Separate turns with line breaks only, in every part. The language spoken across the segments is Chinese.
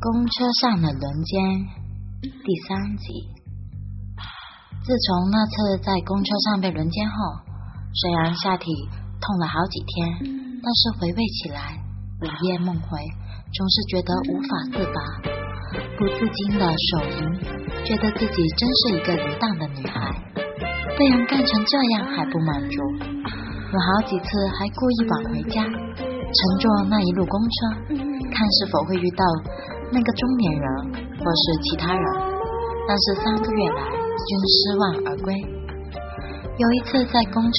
公车上的轮奸第三集。自从那次在公车上被轮奸后，虽然下体痛了好几天，但是回味起来，午夜梦回，总是觉得无法自拔，不自禁的手淫，觉得自己真是一个淫荡的女孩。被人干成这样还不满足，有好几次还故意晚回家，乘坐那一路公车，看是否会遇到。那个中年人或是其他人，但是三个月来均失望而归。有一次在公车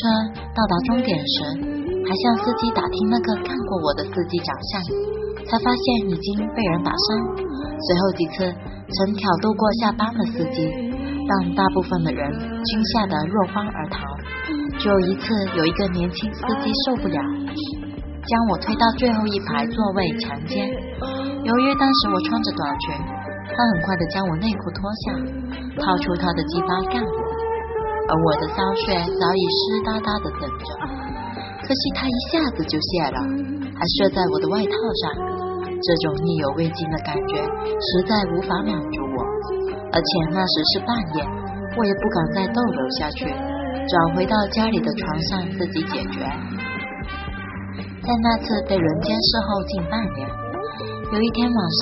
到达终点时，还向司机打听那个看过我的司机长相，才发现已经被人打伤。随后几次曾挑逗过下班的司机，让大部分的人均吓得落荒而逃。只有一次，有一个年轻司机受不了，将我推到最后一排座位强奸。由于当时我穿着短裙，他很快的将我内裤脱下，掏出他的鸡巴干我，而我的骚穴早已湿哒哒的等着。可惜他一下子就泄了，还射在我的外套上，这种意犹未尽的感觉实在无法满足我。而且那时是半夜，我也不敢再逗留下去，转回到家里的床上自己解决。在那次被轮奸事后近半年。有一天晚上，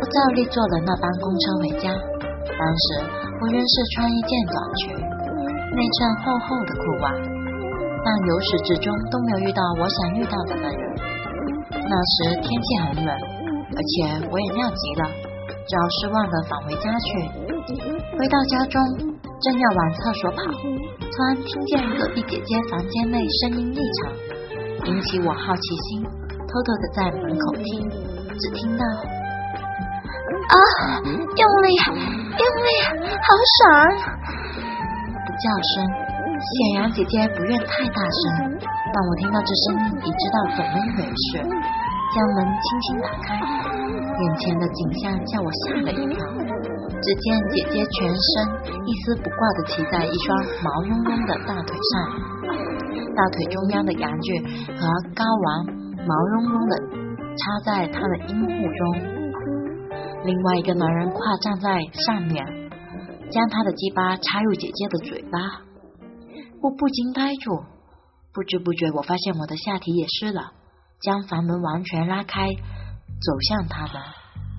我照例坐了那班公车回家。当时我仍是穿一件短裙，内衬厚厚的裤袜，但由始至终都没有遇到我想遇到的那人。那时天气很冷，而且我也尿急了，只好失望的返回家去。回到家中，正要往厕所跑，突然听见隔壁姐姐房间内声音异常，引起我好奇心，偷偷的在门口听。只听到啊，用力，用力，好爽的叫声。显然姐姐不愿太大声，但我听到这声音，已知道怎么一回事。将门轻轻打开，眼前的景象叫我吓了一跳。只见姐姐全身一丝不挂的骑在一双毛茸茸的大腿上，大腿中央的羊具和睾丸毛茸茸的。插在他的阴户中，另外一个男人跨站在上面，将他的鸡巴插入姐姐的嘴巴。我不禁呆住，不知不觉我发现我的下体也湿了。将房门完全拉开，走向他们。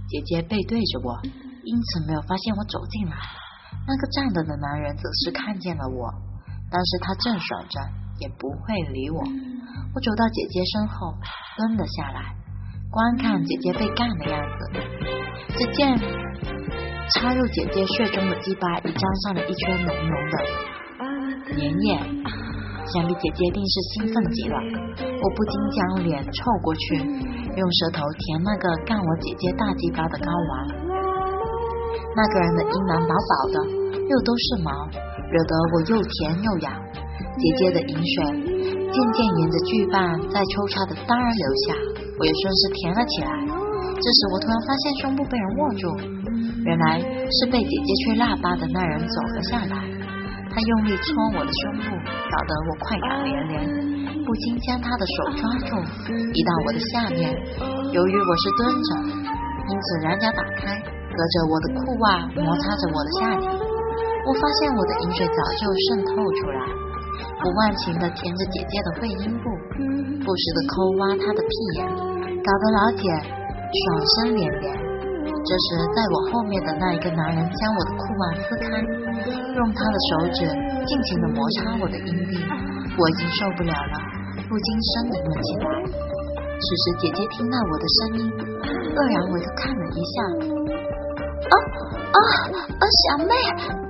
姐姐背对着我，因此没有发现我走进来。那个站着的男人则是看见了我，但是他正爽着，也不会理我。我走到姐姐身后，蹲了下来。观看姐姐被干的样子，只见插入姐姐血中的鸡巴已沾上了一圈浓浓的粘液，想必姐姐定是兴奋极了。我不禁将脸凑过去，用舌头舔那个干我姐姐大鸡巴的睾丸。那个人的阴囊薄薄的，又都是毛，惹得我又甜又痒。姐姐的饮水渐渐沿着巨棒在抽插的当然流下。我也顺势填了起来。这时，我突然发现胸部被人握住，原来是被姐姐吹腊八的那人走了下来。他用力搓我的胸部，搞得我快感连连，不禁将他的手抓住，移到我的下面。由于我是蹲着，因此两脚打开，隔着我的裤袜摩擦着我的下体。我发现我的饮水早就渗透出来，不忘情的舔着姐姐的会阴部。不时的抠挖她的屁眼，搞得老姐爽声连连。这时，在我后面的那一个男人将我的裤袜撕开，用他的手指尽情的摩擦我的阴蒂，我已经受不了了，不禁呻吟了起来。此时，姐姐听到我的声音，愕然回头看了一下，啊啊啊！小妹，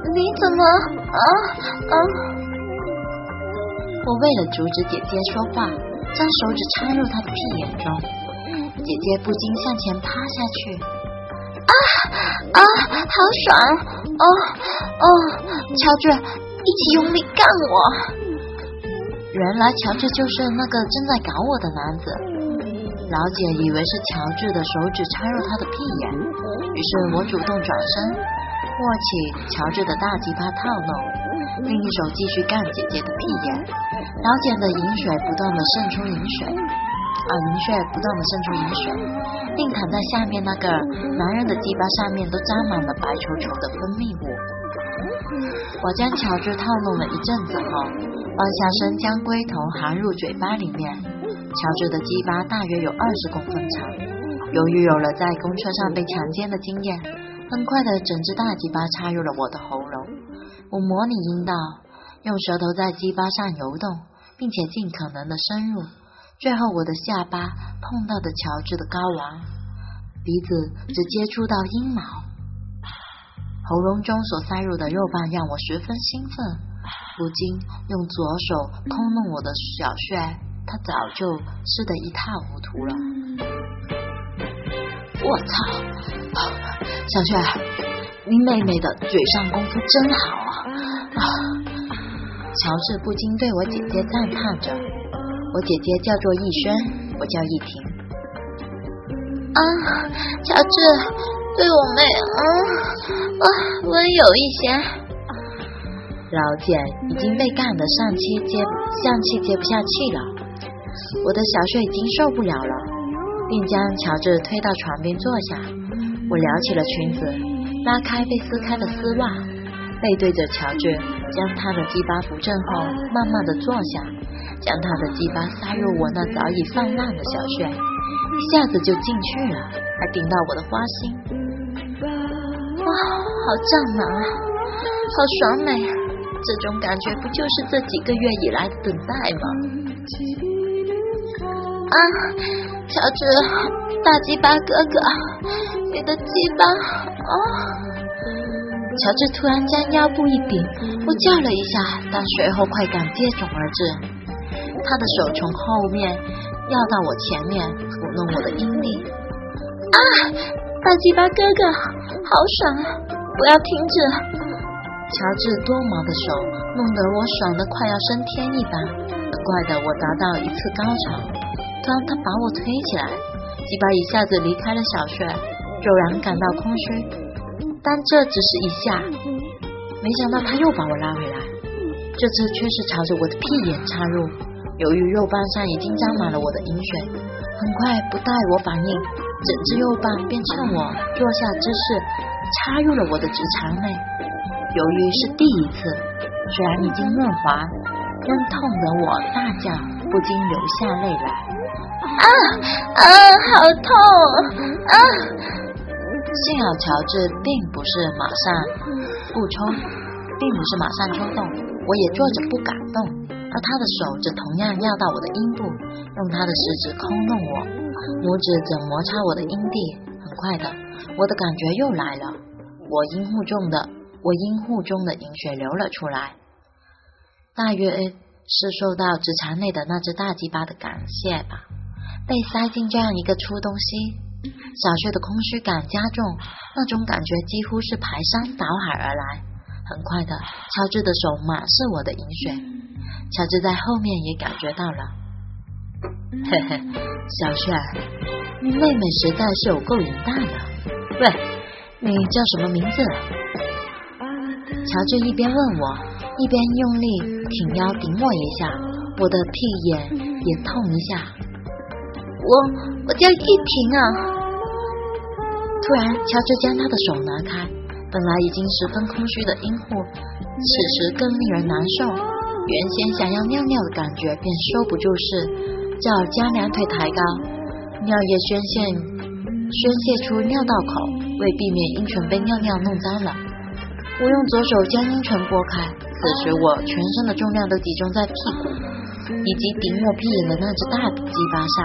你怎么啊啊？我为了阻止姐姐说话。将手指插入她的屁眼中，姐姐不禁向前趴下去。啊啊，好爽！哦哦，乔治，一起用力干我！原来乔治就是那个正在搞我的男子。老姐以为是乔治的手指插入她的屁眼，于是我主动转身，握起乔治的大鸡巴套弄。另一手继续干姐姐的屁眼，老茧的饮水不断的渗出饮水，而银穴不断的渗出饮水，并躺在下面那个男人的鸡巴上面都沾满了白稠稠的分泌物。我将乔治套弄了一阵子后，弯下身将龟头含入嘴巴里面。乔治的鸡巴大约有二十公分长，由于有了在公车上被强奸的经验，很快的整只大鸡巴插入了我的喉咙。我模拟阴道，用舌头在鸡巴上游动，并且尽可能的深入。最后，我的下巴碰到的乔治的睾丸，鼻子只接触到阴毛。喉咙中所塞入的肉棒让我十分兴奋，如今用左手抠弄我的小穴，他早就湿得一塌糊涂了。我操！小雀，你妹妹的嘴上功夫真好啊！啊！乔治不禁对我姐姐赞叹着。我姐姐叫做逸轩，我叫逸婷。啊，乔治。对我妹，啊啊，温柔一些。老茧已经被干得上气接上气接不下气了，我的小穴已经受不了了，并将乔治推到床边坐下。我撩起了裙子，拉开被撕开的丝袜，背对着乔治，将他的鸡巴扶正后，慢慢的坐下，将他的鸡巴塞入我那早已泛滥的小穴，一下子就进去了，还顶到我的花心。哇，好胀啊，好爽美！这种感觉不就是这几个月以来的等待吗？啊，乔治，大鸡巴哥哥，你的鸡巴啊！乔治突然将腰部一顶，我叫了一下，但随后快感接踵而至，他的手从后面绕到我前面，抚弄我的阴蒂。啊，大鸡巴哥哥！好爽啊！不要停止！乔治多毛的手弄得我爽的快要升天一般。很快的，我达到一次高潮。当他把我推起来，鸡巴一下子离开了小穴，骤然感到空虚。但这只是一下，没想到他又把我拉回来。这次却是朝着我的屁眼插入。由于肉棒上已经沾满了我的饮水，很快不待我反应。整只肉棒便趁我坐下之势插入了我的直肠内。由于是第一次，虽然已经润滑，仍痛得我大叫，不禁流下泪来。啊啊，好痛啊！幸好乔治并不是马上不冲，并不是马上冲动，我也坐着不敢动，而他的手则同样绕到我的阴部，用他的食指抠弄我。拇指则摩擦我的阴蒂，很快的，我的感觉又来了。我阴户中的我阴户中的饮水流了出来，大约是受到直肠内的那只大鸡巴的感谢吧。被塞进这样一个粗东西，小雀的空虚感加重，那种感觉几乎是排山倒海而来。很快的，乔治的手满是我的饮水，乔治在后面也感觉到了。嘿嘿，小雀，妹妹实在是有够淫荡的。喂，你叫什么名字？乔治一边问我，一边用力挺腰顶我一下，我的屁眼也痛一下。我我叫玉婷啊。突然，乔治将他的手拿开，本来已经十分空虚的阴户，此时更令人难受。原先想要尿尿的感觉便收不住势。叫将两腿抬高，尿液宣泄宣泄出尿道口，为避免阴唇被尿尿弄脏了，我用左手将阴唇拨开。此时我全身的重量都集中在屁股以及顶我屁眼的那只大鸡巴上。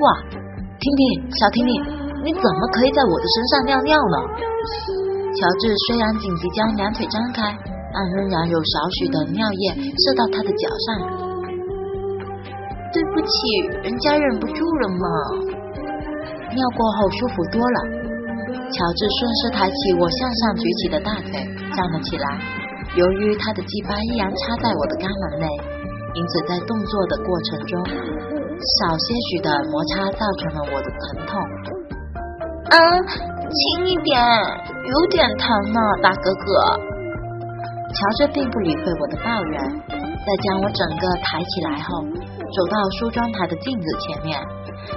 哇，婷婷，小婷婷，你怎么可以在我的身上尿尿呢？乔治虽然紧急将两腿张开，但仍然有少许的尿液射到他的脚上。对不起，人家忍不住了嘛。尿过后舒服多了。乔治顺势抬起我向上举起的大腿，站了起来。由于他的鸡巴依然插在我的肛门内，因此在动作的过程中，少些许的摩擦造成了我的疼痛。嗯，轻一点，有点疼呢，大哥哥。乔治并不理会我的抱怨，在将我整个抬起来后。走到梳妆台的镜子前面，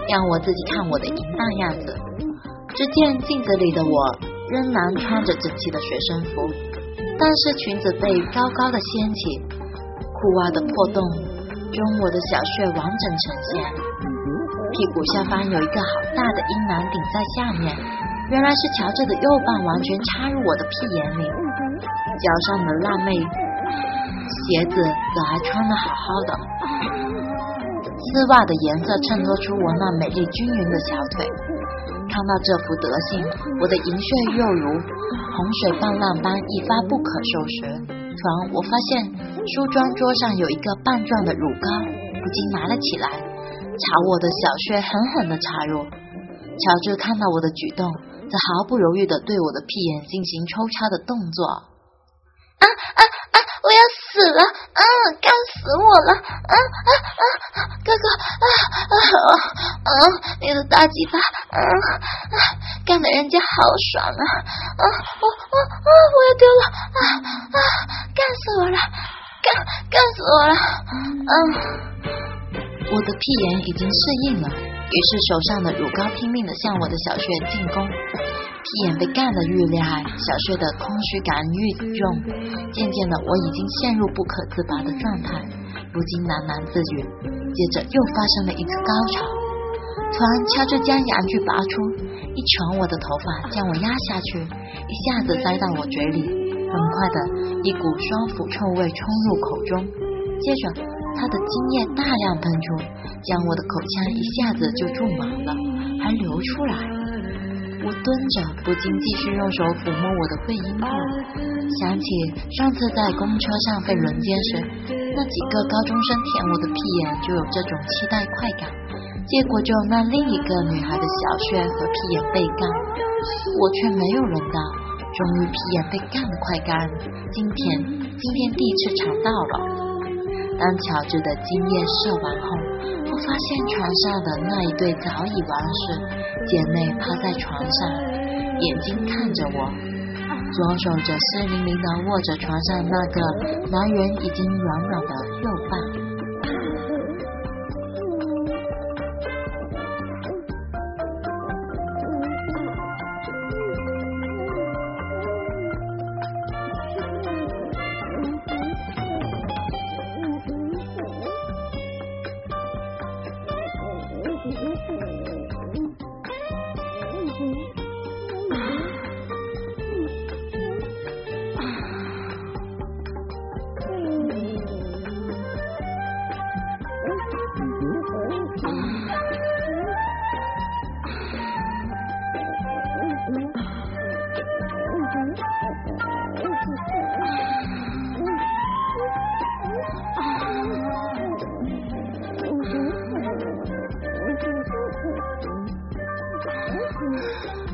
让我自己看我的淫荡样子。只见镜子里的我仍然穿着整齐的学生服，但是裙子被高高的掀起，裤袜的破洞中我的小穴完整呈现，屁股下方有一个好大的阴囊顶在下面，原来是乔治的右半完全插入我的屁眼里，脚上的辣妹鞋子可还穿得好好的。丝袜的颜色衬托出我那美丽均匀的小腿。看到这副德行，我的银穴又如洪水泛滥般一发不可收拾。突然，我发现梳妆桌上有一个棒状的乳膏，不禁拿了起来，朝我的小穴狠狠的插入。乔治看到我的举动，则毫不犹豫的对我的屁眼进行抽插的动作。啊啊啊！我要死了！啊，干死我了！啊啊啊！哥哥，啊啊啊！你的大鸡巴，啊啊，干的人家好爽啊！啊，我我啊，我要丢了！啊啊，干死我了！干干死我了！嗯，我的屁眼已经适应了，于是手上的乳膏拼命的向我的小穴进攻。屁眼被干得愈厉害，小穴的空虚感愈重，渐渐的我已经陷入不可自拔的状态，不禁喃喃自语。接着又发生了一次高潮，突然掐着将阳具拔出，一拳我的头发将我压下去，一下子塞到我嘴里，很快的一股双腐臭味冲入口中，接着他的精液大量喷出，将我的口腔一下子就注满了，还流出来。我蹲着，不禁继续用手抚摸我的会阴部，想起上次在公车上被轮奸时，那几个高中生舔我的屁眼就有这种期待快感，结果就那另一个女孩的小穴和屁眼被干，我却没有轮到。终于屁眼被干得快干，今天今天第一次尝到了。当乔治的精液射完后，我发现床上的那一对早已完事姐妹趴在床上，眼睛看着我，左手则湿淋淋的握着床上那个男人已经软软的右半。嗯。